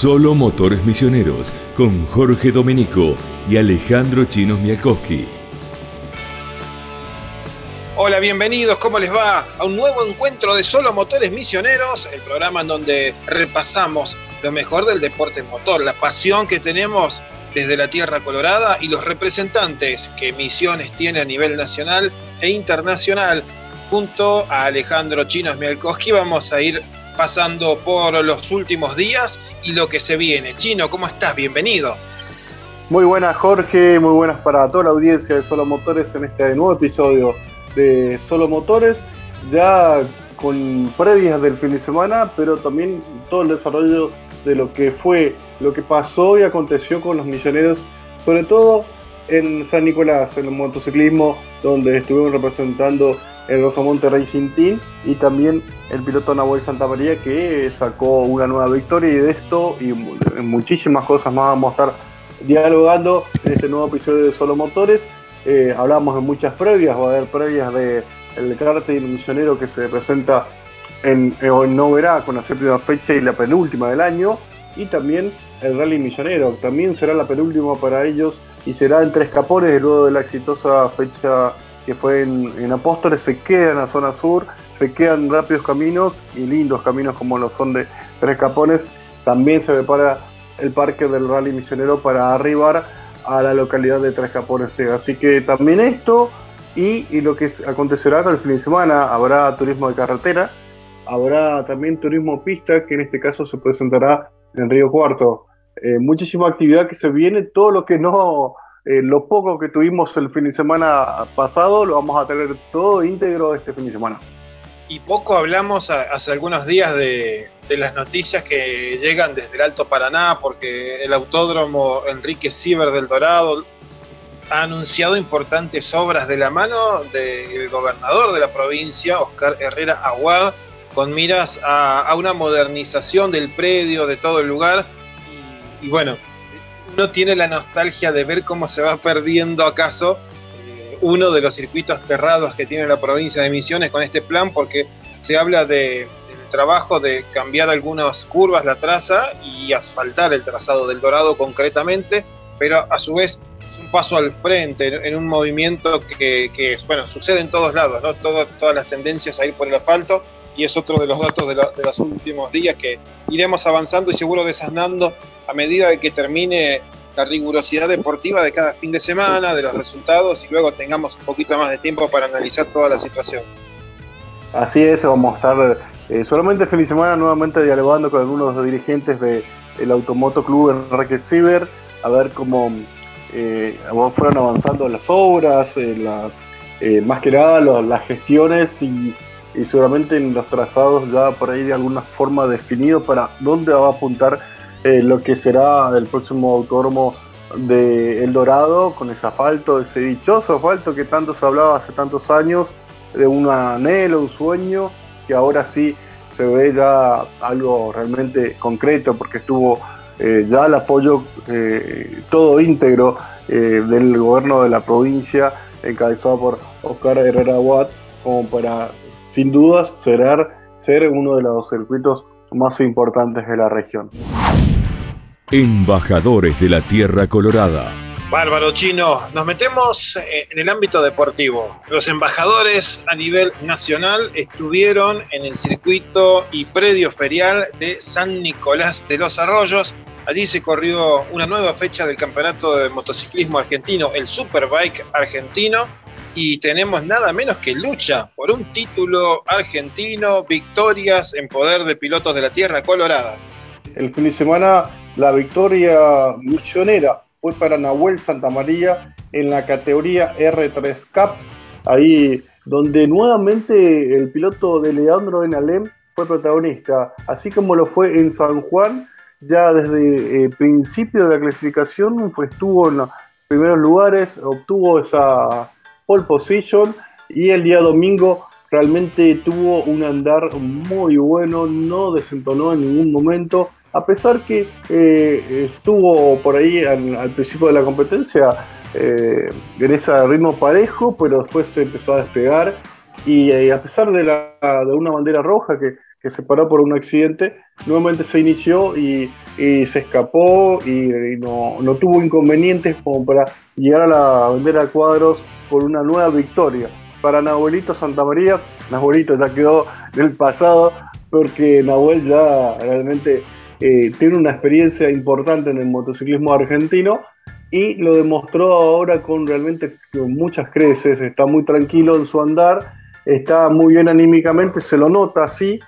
Solo Motores Misioneros con Jorge Domenico y Alejandro Chinos Mialkowski. Hola, bienvenidos, ¿cómo les va? A un nuevo encuentro de Solo Motores Misioneros, el programa en donde repasamos lo mejor del deporte motor, la pasión que tenemos desde la Tierra Colorada y los representantes que Misiones tiene a nivel nacional e internacional. Junto a Alejandro Chinos Mialkowski vamos a ir pasando por los últimos días y lo que se viene. Chino, ¿cómo estás? Bienvenido. Muy buenas Jorge, muy buenas para toda la audiencia de Solo Motores en este nuevo episodio de Solo Motores, ya con previas del fin de semana, pero también todo el desarrollo de lo que fue, lo que pasó y aconteció con los misioneros, sobre todo en San Nicolás, en el motociclismo, donde estuvimos representando el Rosamonte Racing Team y también el piloto Nahuel Santa María que sacó una nueva victoria y de esto y muchísimas cosas más vamos a estar dialogando en este nuevo episodio de Solo Motores. Eh, hablamos de muchas previas, va a haber previas de el el misionero que se presenta en, en Noverá con la séptima fecha y la penúltima del año y también el Rally Misionero, también será la penúltima para ellos y será en Tres Capones luego de la exitosa fecha que fue en, Apóstoles, se queda en la zona sur, se quedan rápidos caminos y lindos caminos como lo son de Tres Capones. También se prepara el parque del Rally Misionero para arribar a la localidad de Tres Capones. Así que también esto y, lo que acontecerá el fin de semana, habrá turismo de carretera, habrá también turismo pista, que en este caso se presentará en Río Cuarto. Eh, muchísima actividad que se viene, todo lo que no eh, lo poco que tuvimos el fin de semana pasado lo vamos a tener todo íntegro este fin de semana. Y poco hablamos hace algunos días de, las noticias que llegan desde el Alto Paraná, porque el autódromo Enrique Siever del Dorado ha anunciado importantes obras de la mano del gobernador de la provincia, Oscar Herrera Aguad, con miras a, una modernización del predio, de todo el lugar. y bueno, uno tiene la nostalgia de ver cómo se va perdiendo acaso eh, uno de los circuitos cerrados que tiene la provincia de Misiones con este plan, porque se habla de, del trabajo de cambiar algunas curvas, la traza y asfaltar el trazado del Dorado concretamente, pero a su vez es un paso al frente en, un movimiento que, bueno, sucede en todos lados, ¿no? todas las tendencias a ir por el asfalto y es otro de los datos de, de, los últimos días que iremos avanzando y seguro desasnando a medida de que termine la rigurosidad deportiva de cada fin de semana, de los resultados y luego tengamos un poquito más de tiempo para analizar toda la situación. Así es, vamos a estar eh, solamente el fin de semana nuevamente dialogando con algunos dirigentes del Automoto Club Enrique Ciber, a ver cómo eh, fueron avanzando las obras, eh, las, más que nada las gestiones y y seguramente en los trazados ya por ahí de alguna forma definido para dónde va a apuntar eh, lo que será el próximo autódromo de El Dorado con ese asfalto, ese dichoso asfalto que tanto se hablaba hace tantos años, de un anhelo, un sueño, que ahora sí se ve ya algo realmente concreto porque estuvo eh, ya el apoyo eh, todo íntegro del gobierno de la provincia encabezado por Oscar Herrera Watt como para sin dudas será ser uno de los circuitos más importantes de la región. Embajadores de la Tierra Colorada. Bárbaro Chino, nos metemos eh, en el ámbito deportivo. Los embajadores a nivel nacional estuvieron en el circuito y predio ferial de San Nicolás de los Arroyos. Allí se corrió una nueva fecha del campeonato de motociclismo argentino, el Superbike argentino, y tenemos nada menos que lucha por un título argentino, victorias en poder de pilotos de la Tierra Colorada. El fin de semana la victoria misionera fue para Nahuel Santamaría en la categoría R3 Cup, ahí donde nuevamente el piloto de Leandro Benalem fue protagonista, así como lo fue en San Juan, ya desde el eh, principio de la clasificación pues estuvo en los primeros lugares, obtuvo esa pole position y el día domingo realmente tuvo un andar muy bueno, no desentonó en ningún momento, a pesar que eh, estuvo por ahí al, principio de la competencia eh, en ese ritmo parejo, pero después se empezó a despegar y, eh, a pesar de, la, de una bandera roja que, que se paró por un accidente, nuevamente se inició y, se escapó y, no, tuvo inconvenientes como para llegar a la bandera cuadros por una nueva victoria. Para Nahuelito Santa María, Nahuelito ya quedó del pasado porque Nahuel ya realmente eh, tiene una experiencia importante en el motociclismo argentino y lo demostró ahora con realmente muchas creces, está muy tranquilo en su andar, está muy bien anímicamente, se lo nota así,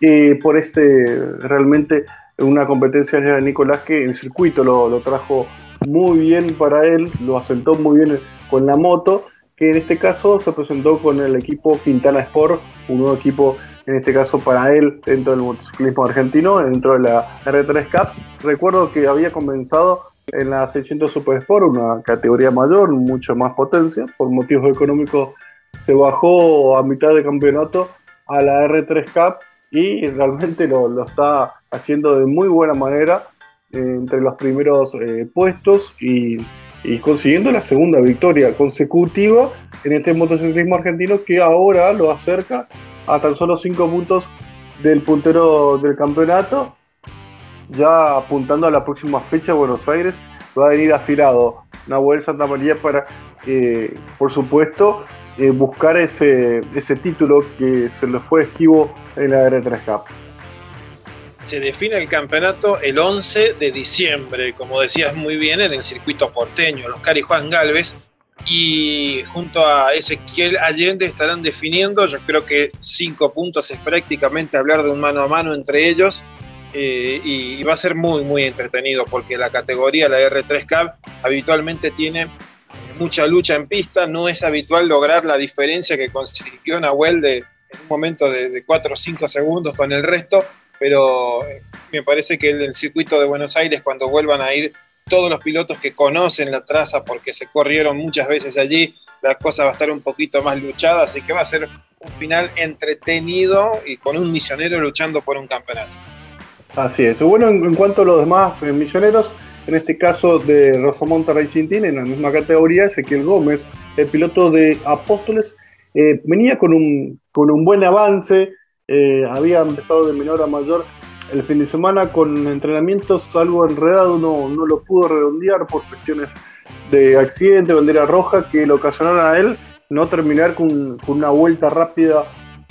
eh, por este realmente una competencia de Nicolás que el circuito lo, trajo muy bien para él, lo asentó muy bien con la moto, que en este caso se presentó con el equipo Quintana Sport, un nuevo equipo en este caso para él dentro del motociclismo argentino, dentro de la R3 Cup. Recuerdo que había comenzado en la 600 Super Sport, una categoría mayor, mucho más potencia, por motivos económicos se bajó a mitad de campeonato a la R3 Cup y realmente lo, está haciendo de muy buena manera eh, entre los primeros eh, puestos y, consiguiendo la segunda victoria consecutiva en este motociclismo argentino que ahora lo acerca a tan solo 5 puntos del puntero del campeonato ya apuntando a la próxima fecha Buenos Aires, va a venir afilado Nahuel Santa María para, eh, por supuesto, buscar ese, ese título que se le fue esquivo en la R3 Cup. Se define el campeonato el 11 de diciembre, como decías muy bien, en el circuito porteño. Los Cari Juan Galvez y junto a Ezequiel Allende estarán definiendo, yo creo que cinco puntos es prácticamente hablar de un mano a mano entre ellos eh, y, va a ser muy, muy entretenido porque la categoría, la R3 Cup, habitualmente tiene mucha lucha en pista. No es habitual lograr la diferencia que consiguió Nahuel de, en un momento de, 4 o 5 segundos con el resto, pero eh, me parece que el, circuito de Buenos Aires, cuando vuelvan a ir todos los pilotos que conocen la traza porque se corrieron muchas veces allí, la cosa va a estar un poquito más luchada, así que va a ser un final entretenido y con un misionero luchando por un campeonato. Así es. Bueno, en, cuanto a los demás eh, misioneros, en este caso de Rosamonta Racing Team, en la misma categoría, Ezequiel Gómez, el piloto de Apóstoles, eh, venía con un, con un buen avance, eh, había empezado de menor a mayor el fin de semana con entrenamientos algo enredado, no, no lo pudo redondear por cuestiones de accidente, bandera roja, que le ocasionaron a él no terminar con, con una vuelta rápida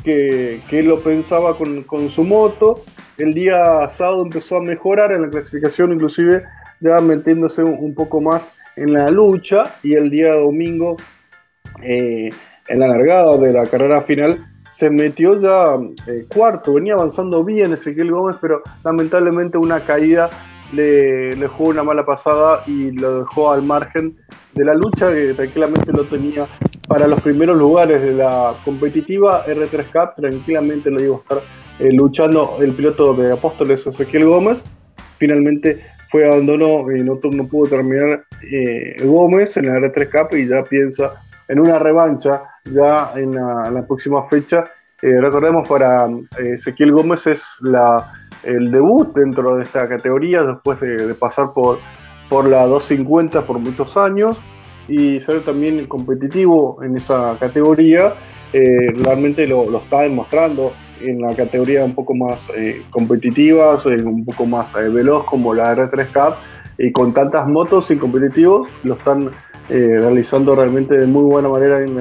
que, que, él lo pensaba con, con su moto. El día sábado empezó a mejorar en la clasificación, inclusive ya metiéndose un, poco más en la lucha y el día domingo eh, en la largada de la carrera final se metió ya eh, cuarto, venía avanzando bien Ezequiel Gómez, pero lamentablemente una caída le, le, jugó una mala pasada y lo dejó al margen de la lucha que tranquilamente lo tenía para los primeros lugares de la competitiva R3 Cup, tranquilamente lo iba a estar eh, luchando el piloto de Apóstoles Ezequiel Gómez. Finalmente fue abandonó y no, pudo terminar eh, Gómez en la R3 Cup y ya piensa en una revancha ya en la, próxima fecha. Eh, recordemos para Ezequiel Gómez es la, el debut dentro de esta categoría después de, pasar por, por la 250 por muchos años y ser también competitivo en esa categoría. realmente lo, lo está demostrando en la categoría un poco más eh, competitiva, un poco más eh, veloz como la R3 Cup, y con tantas motos y competitivos, lo están eh, realizando realmente de muy buena manera en,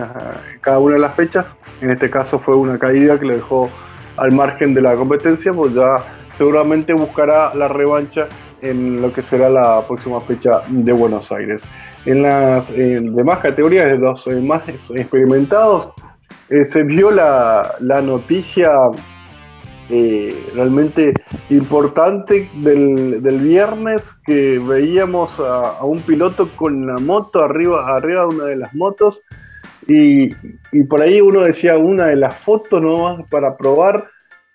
cada una de las fechas. En este caso fue una caída que le dejó al margen de la competencia, pues ya seguramente buscará la revancha en lo que será la próxima fecha de Buenos Aires. En las demás categorías, de los más experimentados, eh, se vio la, noticia eh, realmente importante del, viernes que veíamos a, un piloto con la moto arriba, arriba de una de las motos y, por ahí uno decía una de las fotos nomás para probar.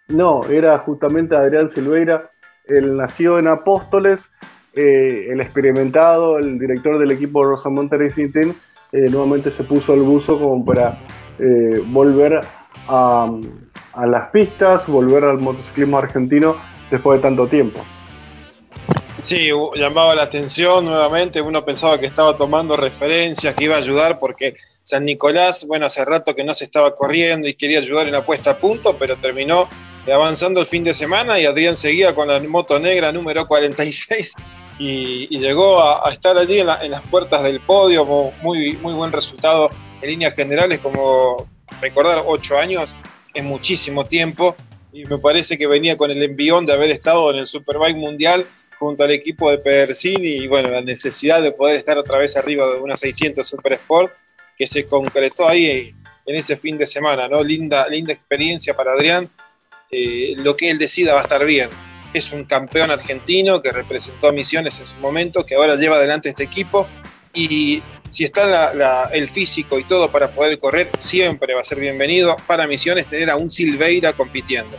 No, era justamente Adrián Silveira, el nacido en Apóstoles, eh, el experimentado, el director del equipo Rosamonte Racing Team, nuevamente se puso el buzo como para eh, volver a, las pistas, volver al motociclismo argentino después de tanto tiempo. Sí, llamaba la atención nuevamente, uno pensaba que estaba tomando referencias, que iba a ayudar porque San Nicolás, bueno, hace rato que no se estaba corriendo y quería ayudar en la puesta a punto, pero terminó avanzando el fin de semana y Adrián seguía con la moto negra número 46 y, llegó a, estar allí en, las puertas del podio, muy, muy buen resultado en líneas generales, como recordar, ocho años es muchísimo tiempo y me parece que venía con el envión de haber estado en el Superbike Mundial junto al equipo de Pedersini y bueno, la necesidad de poder estar otra vez arriba de una 600 Super Sport que se concretó ahí en ese fin de semana, ¿no? Linda, linda experiencia para Adrián. Eh, lo que él decida va a estar bien. Es un campeón argentino que representó a Misiones en su momento, que ahora lleva adelante este equipo y si está el físico y todo para poder correr, siempre va a ser bienvenido para Misiones tener a un Silveira compitiendo.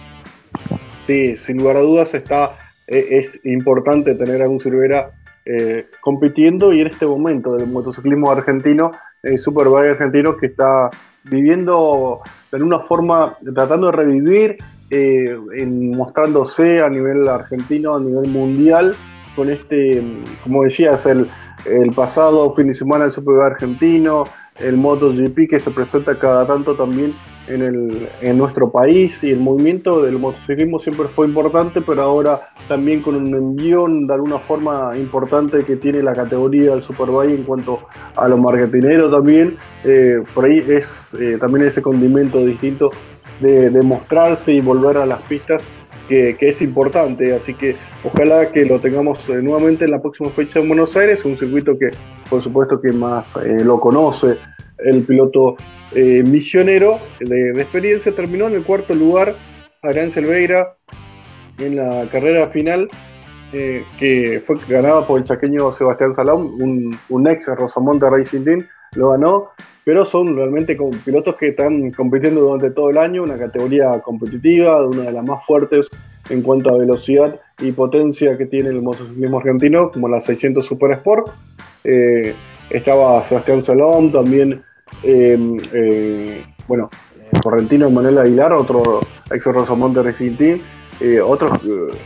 Sí, sin lugar a dudas está, e, es importante tener a un Silveira eh, compitiendo y en este momento del motociclismo argentino, el Superbike argentino que está viviendo de una forma, tratando de revivir, eh, mostrándose a nivel argentino, a nivel mundial, con este, como decías, el, el pasado fin de semana el Superbike argentino, el MotoGP que se presenta cada tanto también en, el, en nuestro país y el movimiento del motociclismo siempre fue importante, pero ahora también con un envión de alguna forma importante que tiene la categoría del Superbike en cuanto a lo marketinero también, eh, por ahí es eh, también ese condimento distinto de mostrarse y volver a las pistas que, es importante, así que ojalá que lo tengamos eh, nuevamente en la próxima fecha en Buenos Aires, un circuito que por supuesto que más eh, lo conoce el piloto eh, misionero de, experiencia, terminó en el cuarto lugar Adrián Silveira en la carrera final que fue ganada por el chaqueño Sebastián Salón, un, un ex Rosamonte Racing Team, lo ganó pero son realmente pilotos que están compitiendo durante todo el año, una categoría competitiva, una de las más fuertes en cuanto a velocidad y potencia que tiene el motociclismo argentino, como la 600 Super Sport. Eh, estaba Sebastián Salón, también, eh, eh, bueno, Correntino Manuel Aguilar, otro ex Rosamonte Racing Team, otro,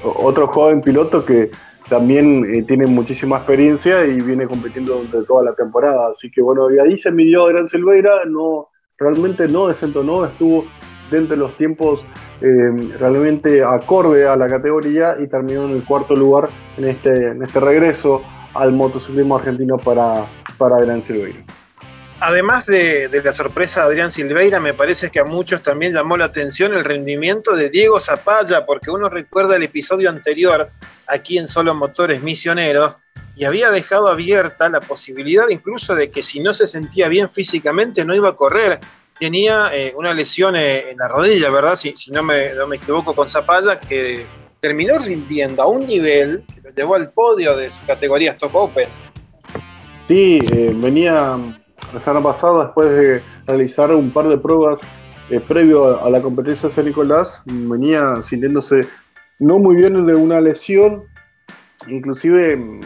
otro joven piloto que también eh, tiene muchísima experiencia y viene compitiendo durante toda la temporada. Así que bueno, y ahí se midió a Gran Silveira, no, realmente no desentonó, estuvo dentro de los tiempos eh, realmente acorde a la categoría y terminó en el cuarto lugar en este, en este regreso al motociclismo argentino para, para Gran Silveira. Además de, de, la sorpresa de Adrián Silveira, me parece que a muchos también llamó la atención el rendimiento de Diego Zapalla, porque uno recuerda el episodio anterior aquí en Solo Motores Misioneros y había dejado abierta la posibilidad incluso de que si no se sentía bien físicamente no iba a correr. Tenía eh, una lesión eh, en la rodilla, ¿verdad? Si, no, me, no, me, equivoco con Zapalla, que terminó rindiendo a un nivel que lo llevó al podio de su categoría Stock Open. Sí, eh, venía la semana pasada después de realizar un par de pruebas previo a, la competencia de San Nicolás, venía sintiéndose no muy bien de una lesión, inclusive mm,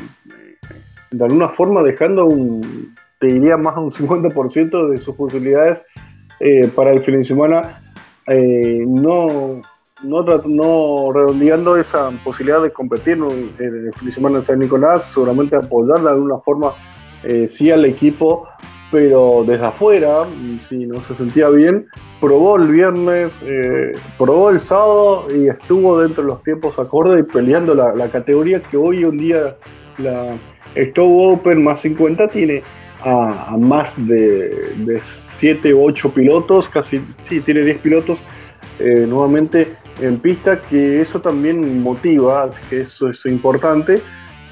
de alguna forma dejando un, te diría más de un 50% de sus posibilidades eh, para el fin de semana, eh, no, no, no, redondeando esa posibilidad de competir en el fin de semana en San Nicolás, seguramente apoyar de alguna forma eh, sí al equipo pero desde afuera, si no se sentía bien, probó el viernes, eh, probó el sábado y estuvo dentro de los tiempos acordes y peleando la, categoría que hoy en día la Stove Open más 50 tiene a, más de, de 7 u 8 pilotos, casi, sí, tiene 10 pilotos eh, nuevamente en pista, que eso también motiva, así que eso es importante.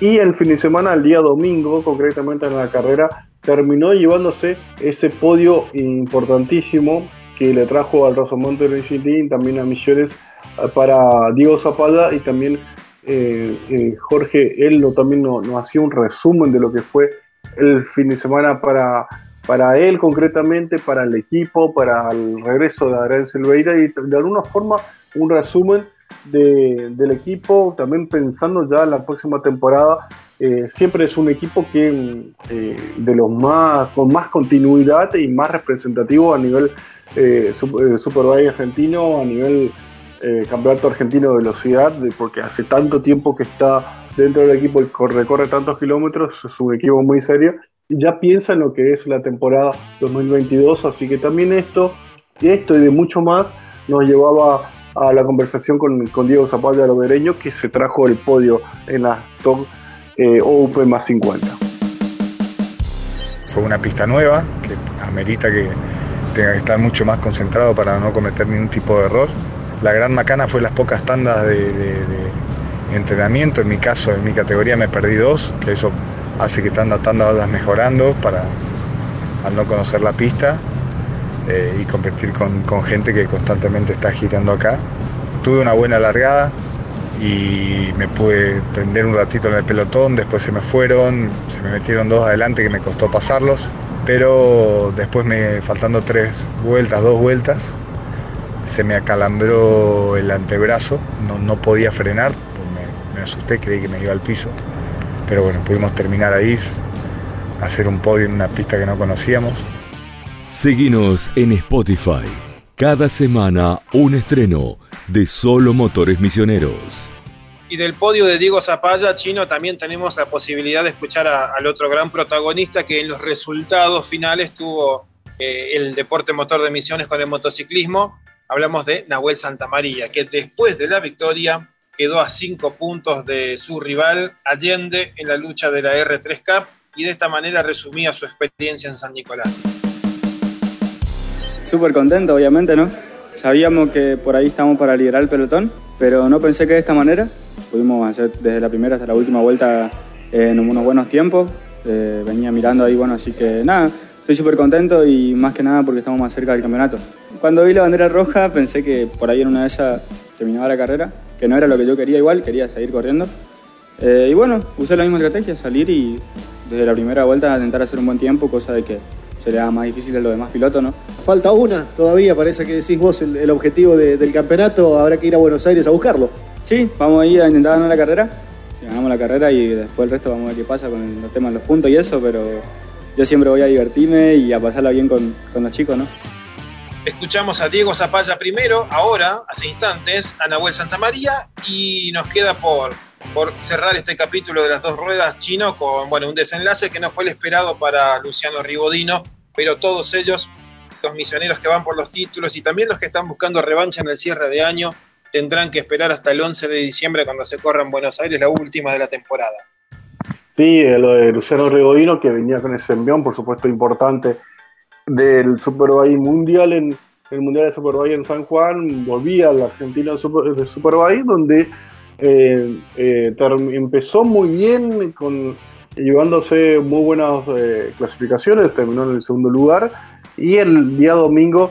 Y el fin de semana, el día domingo, concretamente en la carrera, terminó llevándose ese podio importantísimo que le trajo al Rosamonte Team, también a Misiones eh, para Diego Zapata y también eh, eh, Jorge, él no, también nos no hacía un resumen de lo que fue el fin de semana para, para él concretamente, para el equipo, para el regreso de Adrián Silveira y de alguna forma un resumen del equipo, también pensando ya en la próxima temporada eh, siempre es un equipo que eh, de los más con más continuidad y más representativo a nivel eh, eh Superbike argentino, a nivel campeonato argentino de velocidad, porque hace tanto tiempo que está dentro del equipo y recorre tantos kilómetros, es un equipo muy serio y ya piensa en lo que es la temporada 2022, así que también esto esto y de mucho más nos llevaba a la conversación con, Diego Zapata Lobereño, que se trajo el podio en la Top eh, Open más 50. Fue una pista nueva que amerita que tenga que estar mucho más concentrado para no cometer ningún tipo de error. La gran macana fue las pocas tandas de, entrenamiento. En mi caso, en mi categoría me perdí dos, que eso hace que tanda tanda vayas mejorando para al no conocer la pista eh, y competir con, gente que constantemente está agitando acá. Tuve una buena largada y me pude prender un ratito en el pelotón, después se me fueron, se me metieron dos adelante que me costó pasarlos, pero después me faltando tres vueltas, dos vueltas, se me acalambró el antebrazo, no, no podía frenar, me, me asusté, creí que me iba al piso, pero bueno, pudimos terminar ahí, hacer un podio en una pista que no conocíamos. Seguinos en Spotify. Cada semana un estreno de Solo Motores Misioneros. Y del podio de Diego Zapalla, Chino, también tenemos la posibilidad de escuchar al otro gran protagonista que en los resultados finales tuvo eh, el deporte motor de misiones con el motociclismo. Hablamos de Nahuel Santamaría, que después de la victoria quedó a cinco puntos de su rival Allende en la lucha de la R3 Cup y de esta manera resumía su experiencia en San Nicolás. Súper contento, obviamente, ¿no? Sabíamos que por ahí estamos para liderar el pelotón, pero no pensé que de esta manera. Pudimos hacer desde la primera hasta la última vuelta en unos buenos tiempos. Eh, venía mirando ahí, bueno, así que nada, estoy súper contento y más que nada porque estamos más cerca del campeonato. Cuando vi la bandera roja pensé que por ahí en una de esas terminaba la carrera, que no era lo que yo quería igual, quería seguir corriendo. Eh, y bueno, usé la misma estrategia, salir y desde la primera vuelta intentar hacer un buen tiempo, cosa de que sería más difícil de los demás pilotos, ¿no? Falta una todavía, parece que decís vos el, objetivo del campeonato, habrá que ir a Buenos Aires a buscarlo. Sí, vamos a ir a intentar ganar la carrera, si ganamos la carrera y después el resto vamos a ver qué pasa con el, tema de los puntos y eso, pero yo siempre voy a divertirme y a pasarla bien con, con los chicos, ¿no? Escuchamos a Diego Zapalla primero, ahora, hace instantes, a Nahuel Santamaría y nos queda por por cerrar este capítulo de las dos ruedas chino con bueno, un desenlace que no fue el esperado para Luciano Ribodino, pero todos ellos, los misioneros que van por los títulos y también los que están buscando revancha en el cierre de año, tendrán que esperar hasta el 11 de diciembre cuando se corra en Buenos Aires la última de la temporada. Sí, lo de Luciano Ribodino que venía con ese envión, por supuesto, importante del Superbike Mundial en el Mundial de Superbike en San Juan, volvía al Argentina de Superbike, donde eh, eh, empezó muy bien, con, llevándose muy buenas eh, clasificaciones, terminó en el segundo lugar y el día domingo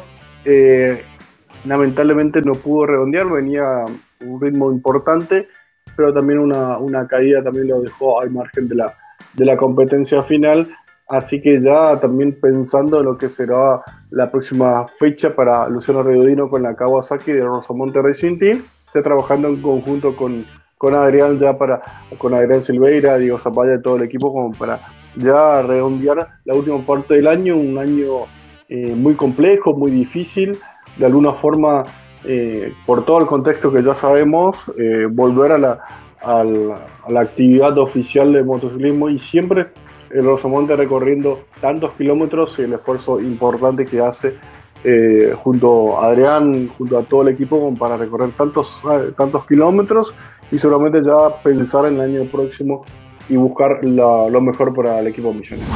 lamentablemente no pudo redondear, venía un ritmo importante, pero también una, caída también lo dejó al margen de la, de la competencia final. Así que ya también pensando en lo que será la próxima fecha para Luciano Redodino con la Kawasaki de Rosamonte Racing trabajando en conjunto con, con Adrián ya para, con Adrián Silveira, Diego Zapata y todo el equipo como para ya redondear la última parte del año, un año eh, muy complejo, muy difícil, de alguna forma, eh, por todo el contexto que ya sabemos, eh, volver a la, a, la, actividad oficial de motociclismo y siempre el Rosamonte recorriendo tantos kilómetros y el esfuerzo importante que hace eh, junto a Adrián, junto a todo el equipo para recorrer tantos, eh, tantos kilómetros y seguramente ya pensar en el año próximo y buscar lo mejor para el equipo misionero.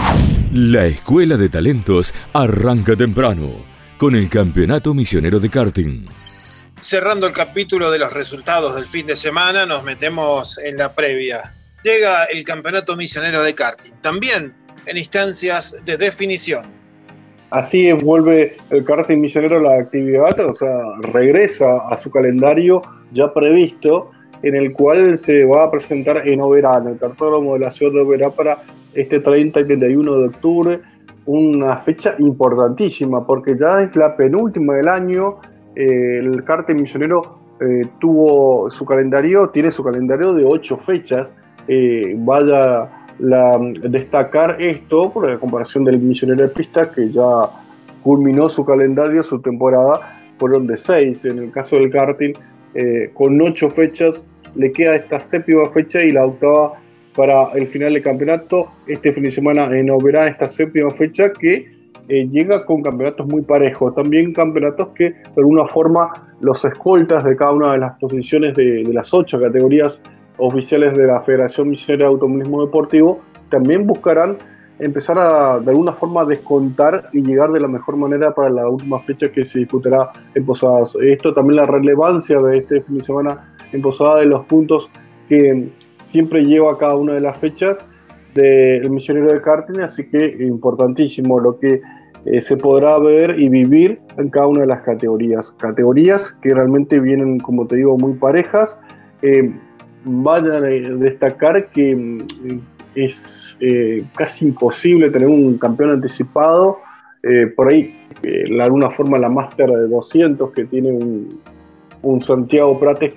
La Escuela de Talentos arranca temprano con el Campeonato Misionero de Karting. Cerrando el capítulo de los resultados del fin de semana, nos metemos en la previa. Llega el Campeonato Misionero de Karting, también en instancias de definición. Así vuelve el karting misionero la actividad, o sea, regresa a su calendario ya previsto, en el cual se va a presentar en Oberá, en el cartódromo de la ciudad de Oberá para este 30 y 31 de octubre, una fecha importantísima, porque ya es la penúltima del año, eh, el karting misionero eh, tuvo su calendario, tiene su calendario de ocho fechas, eh, vaya destacar esto por la comparación del misionero de pista que ya culminó su calendario, su temporada, fueron de seis. En el caso del karting, eh, con ocho fechas, le queda esta séptima fecha y la octava para el final del campeonato. Este fin de semana en Oberá, esta séptima fecha que eh, llega con campeonatos muy parejos, también campeonatos que de alguna forma los escoltas de cada una de las posiciones de, las ocho categorías oficiales de la Federación Misionera de Automovilismo Deportivo también buscarán empezar a de alguna forma descontar y llegar de la mejor manera para la última fecha que se disputará en Posadas. Esto también la relevancia de este fin de semana en Posadas de los puntos que siempre lleva cada una de las fechas del misionero de karting, así que importantísimo lo que eh, se podrá ver y vivir en cada una de las categorías. Categorías que realmente vienen, como te digo, muy parejas. Eh, vayan a destacar que mm, es eh, casi imposible tener un campeón anticipado. por ahí, de alguna forma, la Master de 200 que tiene un, un Santiago Prates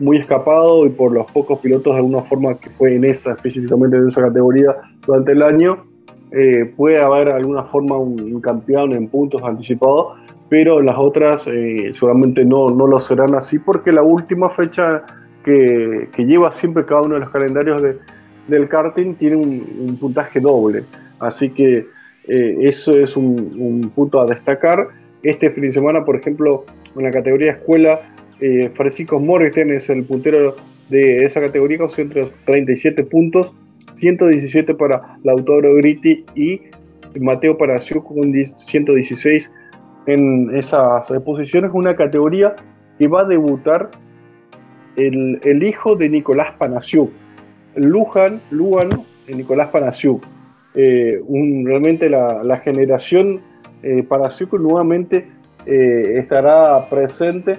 muy escapado y por los pocos pilotos de alguna forma que fue en esa, específicamente en esa categoría durante el año, eh, puede haber alguna forma un, campeón en puntos anticipados, pero las otras eh, seguramente no, no lo serán así porque la última fecha que, lleva siempre cada uno de los calendarios de, del karting tiene un, puntaje doble, así que eh, eso es un, un punto a destacar. Este fin de semana, por ejemplo, en la categoría escuela, eh, Francisco Morgenstern es el puntero de esa categoría con 137 puntos, 117 para Lautaro Gritti y Mateo Paraciuk con 116 en esas posiciones. Una categoría que va a debutar el, hijo de Nicolás Panasiuk, Lujan, Lugano, Nicolás Panasiuk. Eh, realmente la, generación eh, Panasiuk nuevamente eh, estará presente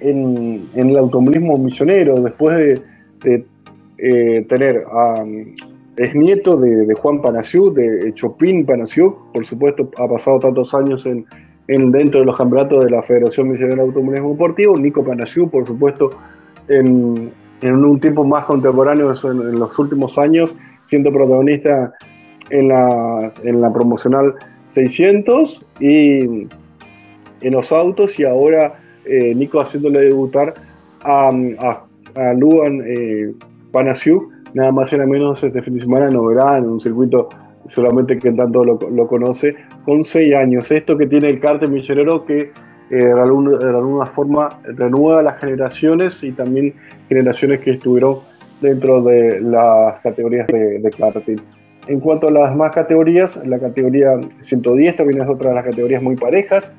en, el automovilismo misionero, después de, eh, tener a... es nieto de, Juan Panasiuk, de Chopin Panasiuk, por supuesto ha pasado tantos años en, dentro de los campeonatos de la Federación Misionera de Automovilismo Deportivo, Nico Panasiuk, por supuesto, en, un tiempo más contemporáneo, en, los últimos años, siendo protagonista en la, en la promocional 600 y en los autos y ahora eh, Nico haciéndole debutar a, a, Luan eh, nada más y nada menos este fin de semana no verá en un circuito solamente que tanto lo, conoce, con seis años. Esto que tiene el cártel misionero que eh, de, alguna, forma renueva las generaciones y también generaciones que estuvieron dentro de las categorías de, de En cuanto a las más categorías, la categoría 110 también es otra de las categorías muy parejas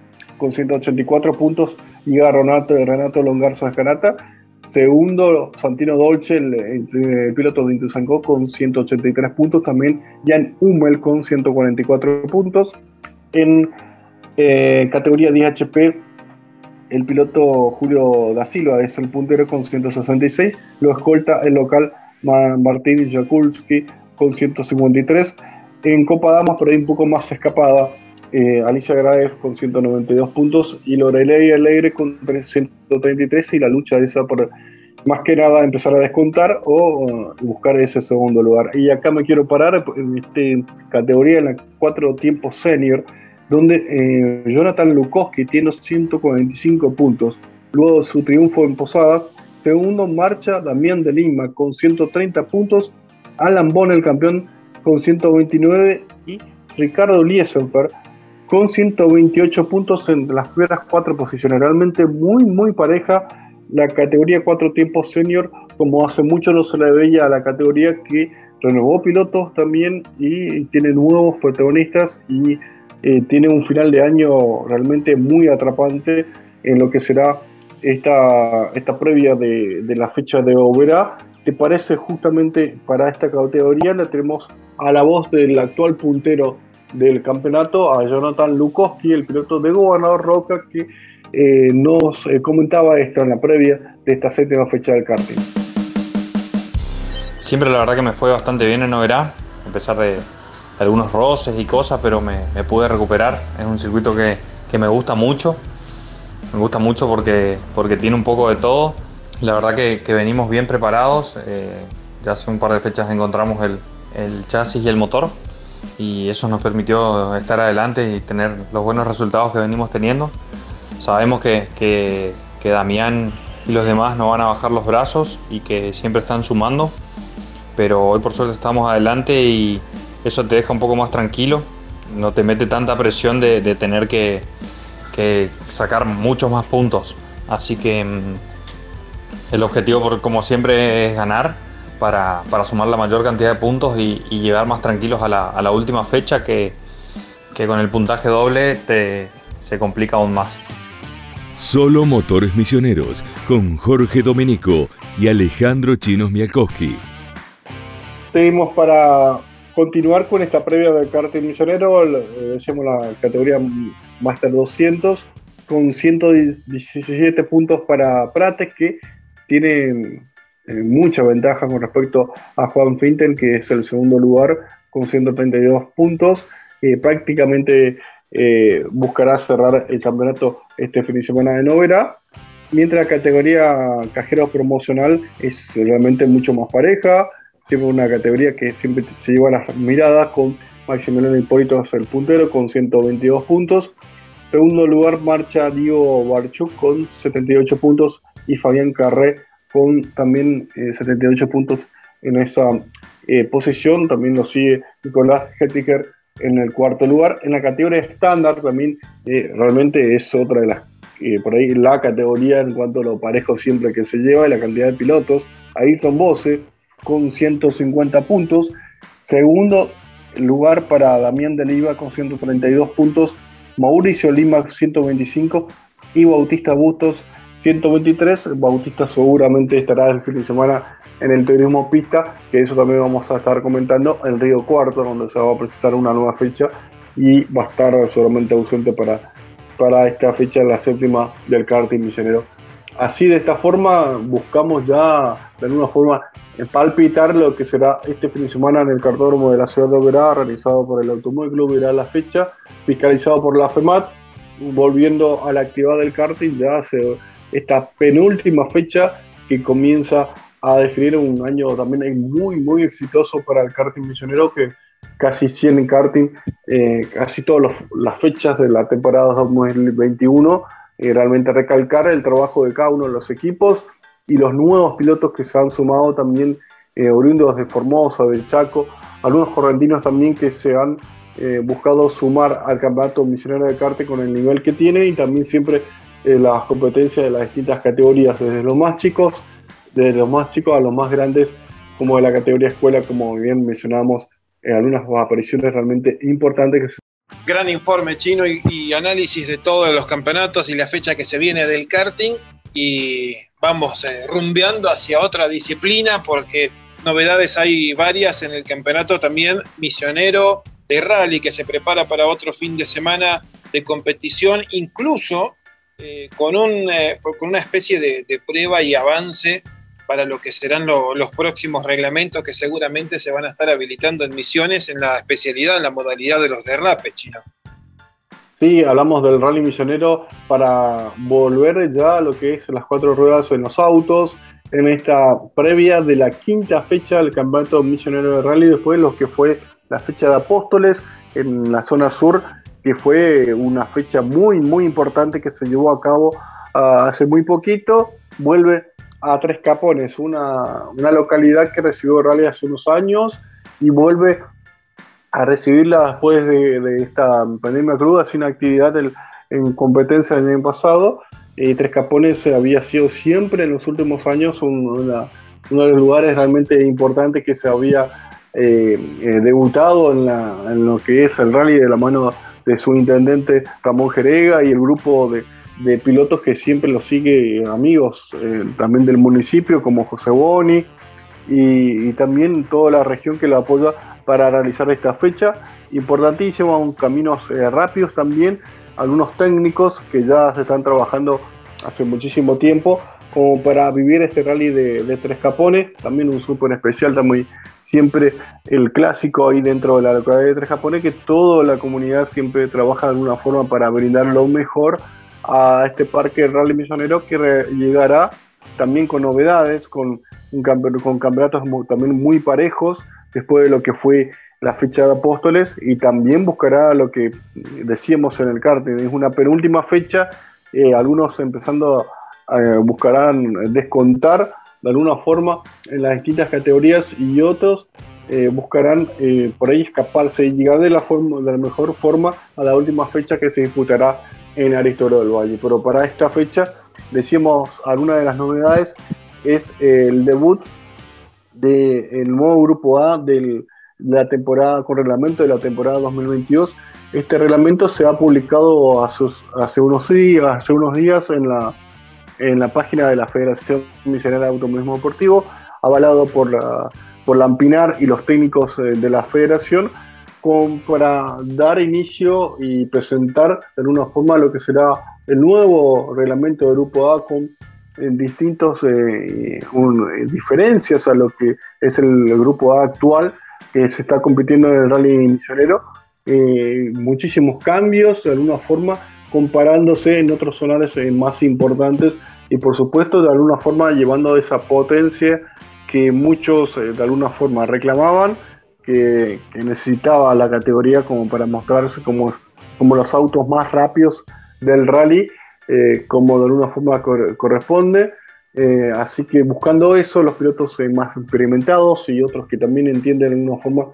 con 184 puntos llega Renato, Renato Longarzo Escanata. Segundo, Santino Dolce, el, piloto de Intuzangó, con 183 puntos. También Jan Hummel con 144 puntos. En eh, categoría 10 HP, el piloto Julio da Silva es el puntero con 166. Lo escolta el local Martín Jakulski con 153. En Copa Damas, por ahí un poco más escapada, eh, Alicia Graves con 192 puntos y Lorelei Alegre con 133 y la lucha esa por más que nada empezar a descontar o buscar ese segundo lugar. Y acá me quiero parar en esta categoría, en la cuatro tiempos senior, donde eh, Jonathan Lukowski tiene 145 puntos. Luego su triunfo en Posadas, segundo marcha Damián de Lima con 130 puntos, Alan Bon el campeón con 129 y Ricardo Liesenberg con 128 puntos en las primeras cuatro posiciones. Realmente muy, muy pareja la categoría cuatro tiempos senior, como hace mucho no se le veía a la categoría que renovó pilotos también y tiene nuevos protagonistas y eh, tiene un final de año realmente muy atrapante en lo que será esta, esta previa de, de la fecha de Oberá. ¿Te parece justamente para esta categoría? La tenemos a la voz del actual puntero del campeonato a Jonathan Lukowski, el piloto de Gobernador Roca, que eh, nos eh, comentaba esto en la previa de esta séptima fecha del karting. Siempre la verdad que me fue bastante bien en Oberá, a pesar de algunos roces y cosas, pero me, pude recuperar. Es un circuito que, me gusta mucho, me gusta mucho porque, porque tiene un poco de todo. La verdad que, venimos bien preparados. Eh, ya hace un par de fechas encontramos el, el chasis y el motor y eso nos permitió estar adelante y tener los buenos resultados que venimos teniendo. Sabemos que, que, Damián y los demás no van a bajar los brazos y que siempre están sumando, pero hoy por suerte estamos adelante y eso te deja un poco más tranquilo no te mete tanta presión de, tener que, sacar muchos más puntos. Así que mm, el objetivo, como siempre, es ganar para, sumar la mayor cantidad de puntos y, llegar más tranquilos a la, última fecha que, con el puntaje doble te, se complica aún más. Solo Motores Misioneros con Jorge Domenico y Alejandro Chinos Mialkowski. Seguimos para continuar con esta previa del karting misionero, decíamos la categoría Master 200, con 117 puntos para Prates, que tiene eh, mucha ventaja con respecto a Juan Fintel, que es el segundo lugar con 132 puntos. Eh, prácticamente eh, buscará cerrar el campeonato este fin de semana de novena. Mientras la categoría cajero promocional es realmente mucho más pareja, siempre una categoría que siempre se lleva las miradas con Maximiliano Hipólito el puntero con 122 puntos. Segundo lugar marcha Diego Barchuk con 78 puntos y Fabián Carré con también 78 eh, puntos en esa eh, posición. También lo sigue Nicolás Hettiger en el cuarto lugar. En la categoría estándar también eh, realmente es otra de las, por ahí la categoría en cuanto a lo parejo siempre que se lleva y la cantidad de pilotos. Ayrton Bose con 150 puntos. Segundo lugar para Damián de Liva con 132 puntos. Mauricio Lima 125 y Bautista Bustos 123. Bautista seguramente estará el fin de semana en el turismo pista, que eso también vamos a estar comentando en Río Cuarto, donde se va a presentar una nueva fecha y va a estar solamente ausente para, para esta fecha, la séptima del karting misionero. Así, de esta forma, buscamos ya de alguna forma palpitar lo que será este fin de semana en el cartódromo de la ciudad de Oberá, realizado por el Automóvil Club, irá la fecha, fiscalizado por la FEMAT, volviendo a la actividad del karting, ya se esta penúltima fecha que comienza a definir un año también muy, muy exitoso para el karting misionero, que casi 100 en karting, eh, casi todas las fechas de la temporada 2021, eh, realmente recalcar el trabajo de cada uno de los equipos y los nuevos pilotos que se han sumado también, eh, oriundos de Formosa, del Chaco, algunos correntinos también que se han buscado sumar al campeonato misionero de karting con el nivel que tiene y también siempre eh, las competencias de las distintas categorías, desde los más chicos, desde los más chicos a los más grandes, como de la categoría escuela, como bien mencionamos, en algunas apariciones realmente importantes. Gran informe chino y, análisis de todos los campeonatos y la fecha que se viene del karting y vamos eh, rumbeando hacia otra disciplina porque novedades hay varias en el campeonato también misionero de rally que se prepara para otro fin de semana de competición, incluso eh, con, un, eh, con una especie de, prueba y avance para lo que serán los próximos reglamentos que seguramente se van a estar habilitando en misiones en la especialidad, en la modalidad de los derrapes, Chino. Sí, hablamos del rally misionero para volver ya a lo que es las cuatro ruedas en los autos, en esta previa de la quinta fecha del campeonato misionero de rally, después lo que fue la fecha de Apóstoles en la zona sur que fue una fecha muy, muy importante que se llevó a cabo ah, hace muy poquito. Vuelve a Tres Capones, una, localidad que recibió rally hace unos años y vuelve a recibirla después de, esta pandemia cruda sin actividad en competencia del año pasado. y Tres Capones había sido siempre en los últimos años uno de los lugares realmente importantes que se había eh, eh, debutado en, en, lo que es el rally de la mano de su intendente Ramón Jerega y el grupo de, pilotos que siempre lo sigue, amigos eh, también del municipio, como José Boni, y, también toda la región que lo apoya para realizar esta fecha. Importantísimo, caminos eh, rápidos también, algunos técnicos que ya se están trabajando hace muchísimo tiempo como para vivir este rally de, Tres Capones, también un súper especial, también siempre el clásico ahí dentro de la localidad de Tres Japonés, que toda la comunidad siempre trabaja de alguna forma para brindar lo mejor a este parque rally misionero que llegará también con novedades, con, con campeonatos también muy parejos después de lo que fue la fecha de Apóstoles y también buscará lo que decíamos en el karting, es una penúltima fecha, eh, algunos empezando buscarán descontar de alguna forma en las distintas categorías y otros eh, buscarán eh, por ahí escaparse y llegar de la, forma, de la mejor forma a la última fecha que se disputará en Aristóteles del Valle. Pero para esta fecha, decíamos, alguna de las novedades es el debut del nuevo grupo A de la temporada con reglamento de la temporada 2022. Este reglamento se ha publicado hace, unos días, hace unos días en la, en la página de la Federación Misionera de Automovilismo Deportivo, avalado por la por la Ampinar y los técnicos eh, de la federación con, para dar inicio y presentar de alguna forma lo que será el nuevo reglamento de Grupo A con en distintos eh, eh, diferencias a lo que es el Grupo A actual que se está compitiendo en el rally misionero. muchísimos cambios de alguna forma comparándose en otros zonales más importantes y por supuesto de alguna forma llevando esa potencia que muchos eh, de alguna forma reclamaban, que, necesitaba la categoría como para mostrarse como, como los autos más rápidos del rally, eh, como de alguna forma corresponde. Eh, así que buscando eso, los pilotos más experimentados y otros que también entienden de alguna forma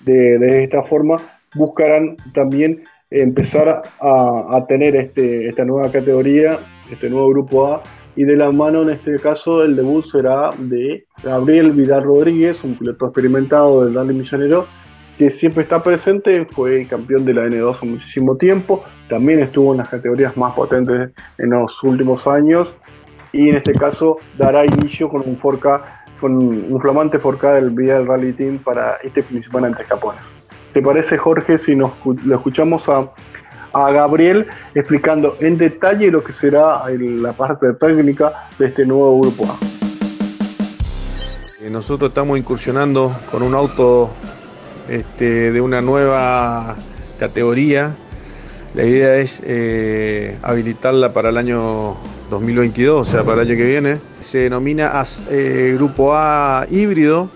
de, esta forma, buscarán también empezar a, a tener este, esta nueva categoría, este nuevo grupo A, y de la mano en este caso el debut será de Gabriel Vidal Rodríguez, un piloto experimentado del Rally Millonero que siempre está presente, fue campeón de la N2 hace muchísimo tiempo, también estuvo en las categorías más potentes en los últimos años y en este caso dará inicio con un Forca, con un flamante Forca del Vidal Rally Team para este principal ante. ¿Te parece Jorge si nos lo escuchamos a Gabriel explicando en detalle lo que será la parte técnica de este nuevo grupo A. Eh, nosotros estamos incursionando con un auto este, de una nueva categoría. La idea es eh, habilitarla para el año 2022, o sea, para el año que viene. Se denomina eh, Grupo A híbrido.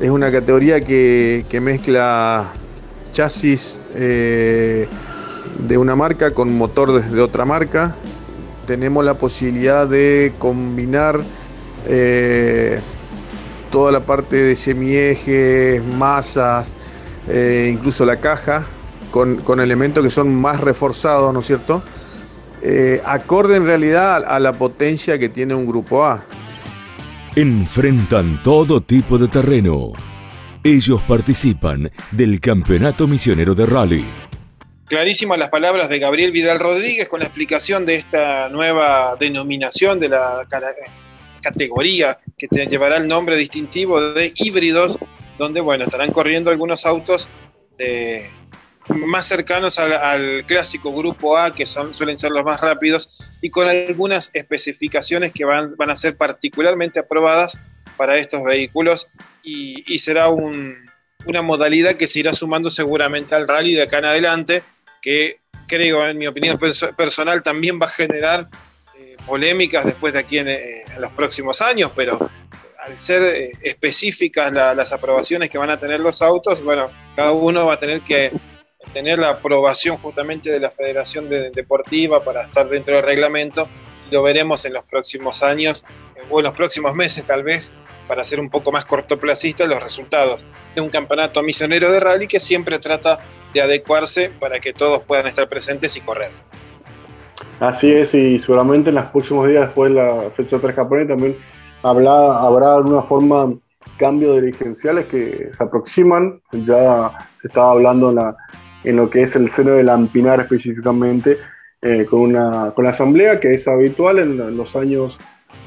Es una categoría que, que mezcla chasis de una marca con motor de otra marca. Tenemos la posibilidad de combinar eh, toda la parte de semiejes, masas, eh, incluso la caja, con, elementos que son más reforzados, ¿no es cierto? Eh, acorde en realidad a la potencia que tiene un grupo A. Enfrentan todo tipo de terreno. Ellos participan del Campeonato Misionero de Rally clarísimas las palabras de Gabriel Vidal Rodríguez con la explicación de esta nueva denominación de la categoría que te llevará el nombre distintivo de híbridos, donde bueno, estarán corriendo algunos autos más cercanos al, clásico grupo A, que son, suelen ser los más rápidos, y con algunas especificaciones que van, van a ser particularmente aprobadas para estos vehículos, y, será una modalidad que se irá sumando seguramente al rally de acá en adelante que creo, en mi opinión personal, también va a generar eh, polémicas después de aquí eh, en, los próximos años, pero al ser eh, específicas las aprobaciones que van a tener los autos, bueno, cada uno va a tener que tener la aprobación justamente de la Federación Deportiva para estar dentro del reglamento. Lo veremos en los próximos años o en los próximos meses tal vez para ser un poco más cortoplacista los resultados de un campeonato misionero de rally que siempre trata de adecuarse para que todos puedan estar presentes y correr. Así es, y seguramente en los próximos días después de la fecha 3 japonesa también habrá, habrá alguna forma cambios dirigenciales que se aproximan. Ya se estaba hablando en, la, en lo que es el seno de la Ampinar específicamente, eh, con, una, con la asamblea que es habitual en los años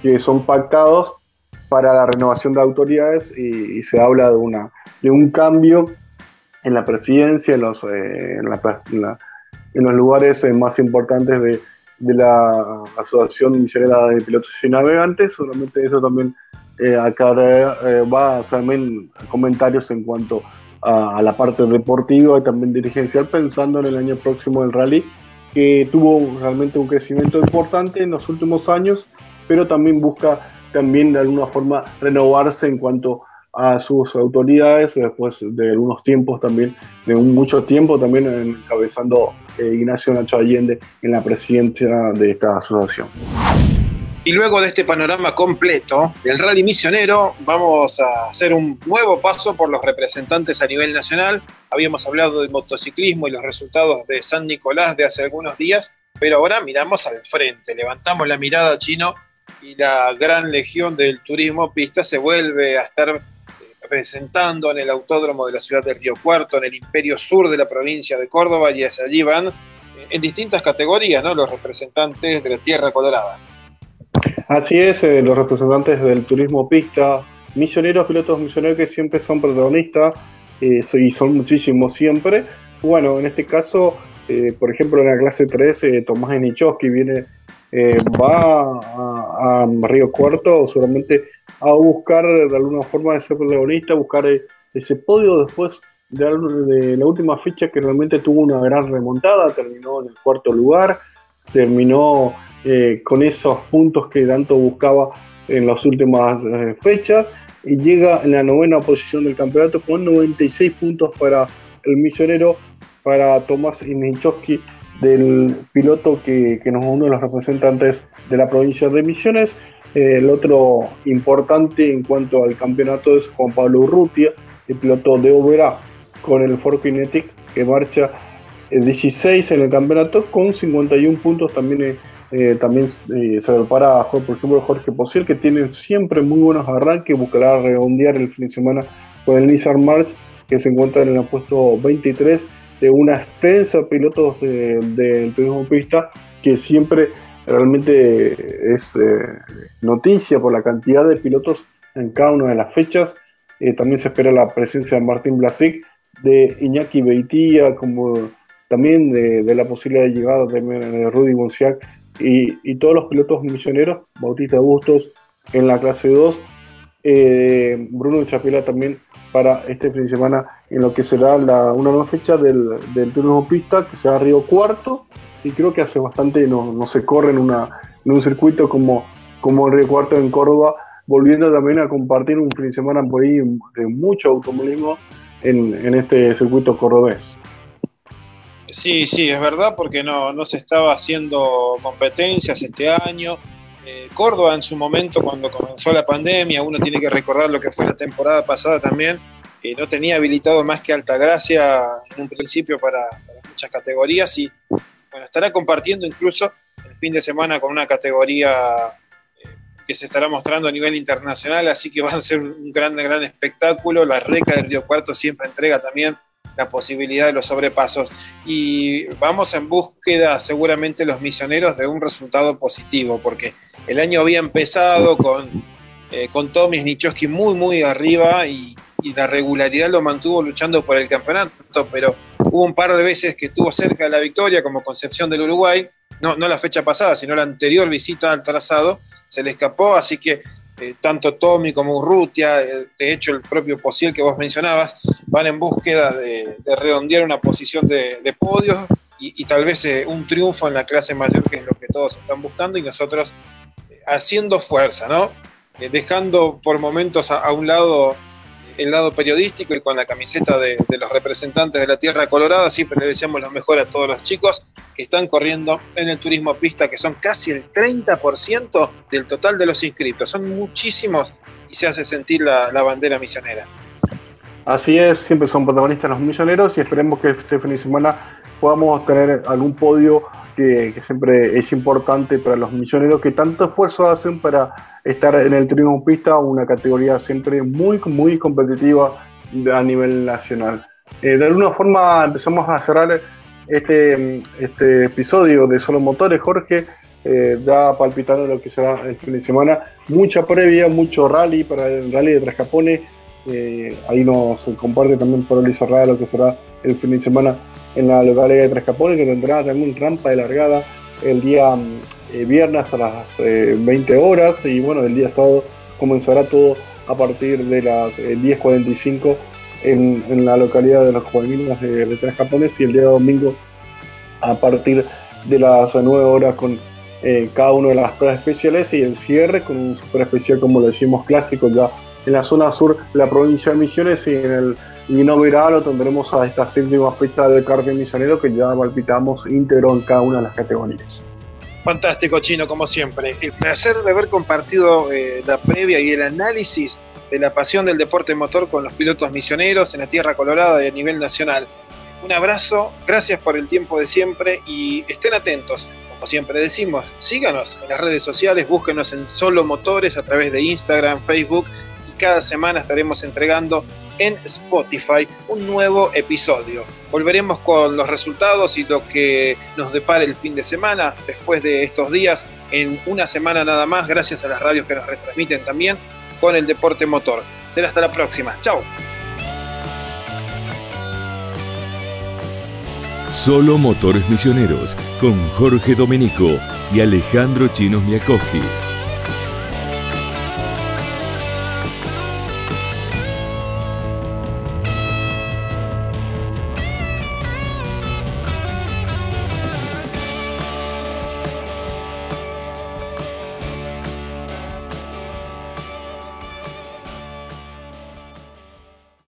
que son pactados para la renovación de autoridades y, se habla de, una, de un cambio en la presidencia, en los, eh, en, los lugares eh, más importantes de, la Asociación Misionera de Pilotos y Navegantes. Solamente eso también eh, acá va a también comentarios en cuanto a, la parte deportiva y también dirigencial, pensando en el año próximo del rally, que tuvo realmente un crecimiento importante en los últimos años, pero también busca también de alguna forma renovarse en cuanto a sus autoridades después de algunos tiempos también, de un mucho tiempo también encabezando eh, Ignacio Nacho Allende en la presidencia de esta asociación. Y luego de este panorama completo del rally misionero, vamos a hacer un nuevo paso por los representantes a nivel nacional. Habíamos hablado del motociclismo y los resultados de San Nicolás de hace algunos días, pero ahora miramos al frente, levantamos la mirada chino y la gran legión del turismo pista se vuelve a estar eh, presentando en el autódromo de la ciudad de Río Cuarto, en el imperio sur de la provincia de Córdoba, y allí van eh, en distintas categorías, ¿no? Los representantes de la Tierra Colorada. Así es, eh, los representantes del turismo pista, misioneros, pilotos misioneros que siempre son protagonistas eh, y son muchísimos siempre. Bueno, en este caso, eh, por ejemplo, en la clase 3, Tomás Enichowski viene, va a, Río Cuarto seguramente a buscar de alguna forma de ser protagonista, buscar ese podio después de, de la última fecha que realmente tuvo una gran remontada, terminó en el cuarto lugar, terminó eh, con esos puntos que tanto buscaba en las últimas eh, fechas y llega en la novena posición del campeonato con 96 puntos para el misionero, para Tomás Inichowski, del piloto que, que nos uno de los representantes de la provincia de Misiones. Eh, el otro importante en cuanto al campeonato es Juan Pablo Urrutia, el piloto de Oberá con el Ford Kinetic que marcha 16 en el campeonato con 51 puntos también eh, también eh, se prepara, por ejemplo, Jorge Posiel, que tiene siempre muy buenos arranques, buscará redondear el fin de semana con el Nissan March, que se encuentra en el puesto 23 de una extensa pilotos del turismo pista, que siempre realmente es eh, noticia por la cantidad de pilotos en cada una de las fechas. también se espera la presencia de Martín Blasic, de Iñaki Beitía, como también de, la posibilidad de llegada de Rudy Bonciac y, todos los pilotos misioneros, Bautista Bustos en la clase 2, eh, Bruno Chapela también para este fin de semana en lo que será la, una nueva fecha del, del turismo pista que será Río Cuarto y creo que hace bastante no, no se corre en, una, en un circuito como, como el Río Cuarto en Córdoba, volviendo también a compartir un fin de semana por ahí de mucho automovilismo en, en este circuito cordobés. Sí, sí, es verdad, porque no, no se estaba haciendo competencias este año. Eh, Córdoba en su momento, cuando comenzó la pandemia, uno tiene que recordar lo que fue la temporada pasada también, que no tenía habilitado más que Altagracia en un principio para, muchas categorías y bueno, estará compartiendo incluso el fin de semana con una categoría eh, que se estará mostrando a nivel internacional, así que va a ser un gran, gran espectáculo. La Reca del Río Cuarto siempre entrega también la posibilidad de los sobrepasos. Y vamos en búsqueda seguramente los misioneros de un resultado positivo porque el año había empezado con, eh, con Tommy Snichowski muy muy arriba y, la regularidad lo mantuvo luchando por el campeonato pero hubo un par de veces que estuvo cerca de la victoria como Concepción del Uruguay no, no la fecha pasada sino la anterior visita al trazado se le escapó así que eh, tanto Tommy como Urrutia, eh, de hecho el propio Posiel que vos mencionabas, van en búsqueda de, redondear una posición de, podio y, tal vez eh, un triunfo en la clase mayor, que es lo que todos están buscando, y nosotros haciendo fuerza, ¿no? dejando por momentos a un lado el lado periodístico y con la camiseta de, los representantes de la Tierra Colorada, siempre le deseamos lo mejor a todos los chicos que están corriendo en el turismo pista, que son casi el 30% del total de los inscritos. Son muchísimos y se hace sentir la, la bandera misionera. Así es, siempre son protagonistas los misioneros y esperemos que este fin de semana podamos tener algún podio que, siempre es importante para los misioneros que tanto esfuerzo hacen para estar en el triunfo pista, una categoría siempre muy, muy competitiva a nivel nacional. Eh, de alguna forma empezamos a cerrar este, este episodio de Solo Motores, Jorge, eh, ya palpitando lo que será el fin de semana. Mucha previa, mucho rally para el rally de Tres Capones. Eh, ahí nos comparte también por el Cerrada lo que será el fin de semana en la localidad de Tres Capones, que tendrá también rampa de largada el día mm, eh, viernes a las 20 eh, horas. Y bueno, el día sábado comenzará todo a partir de las 10.45 en, la localidad de los juveniles de, de, Tres Capones. Y el día domingo a partir de las 9 horas con cada una de las pruebas especiales y el cierre con un super especial como lo decimos clásico ya en la zona sur de la provincia de Misiones y en el inaugural tendremos a esta séptima fecha del cartel misionero que ya palpitamos íntegro en cada una de las categorías. Fantástico, Chino, como siempre. El placer de haber compartido eh, la previa y el análisis de la pasión del deporte motor con los pilotos misioneros en la Tierra Colorada y a nivel nacional. Un abrazo, gracias por el tiempo de siempre y estén atentos. Como siempre decimos, síganos en las redes sociales, búsquenos en Solo Motores a través de Instagram, Facebook cada semana estaremos entregando en Spotify un nuevo episodio. Volveremos con los resultados y lo que nos depara el fin de semana después de estos días en una semana nada más, gracias a las radios que nos retransmiten también con el deporte motor. Será hasta la próxima. Chao. Solo Motores Misioneros con Jorge Domenico y Alejandro Chinos Miakowski.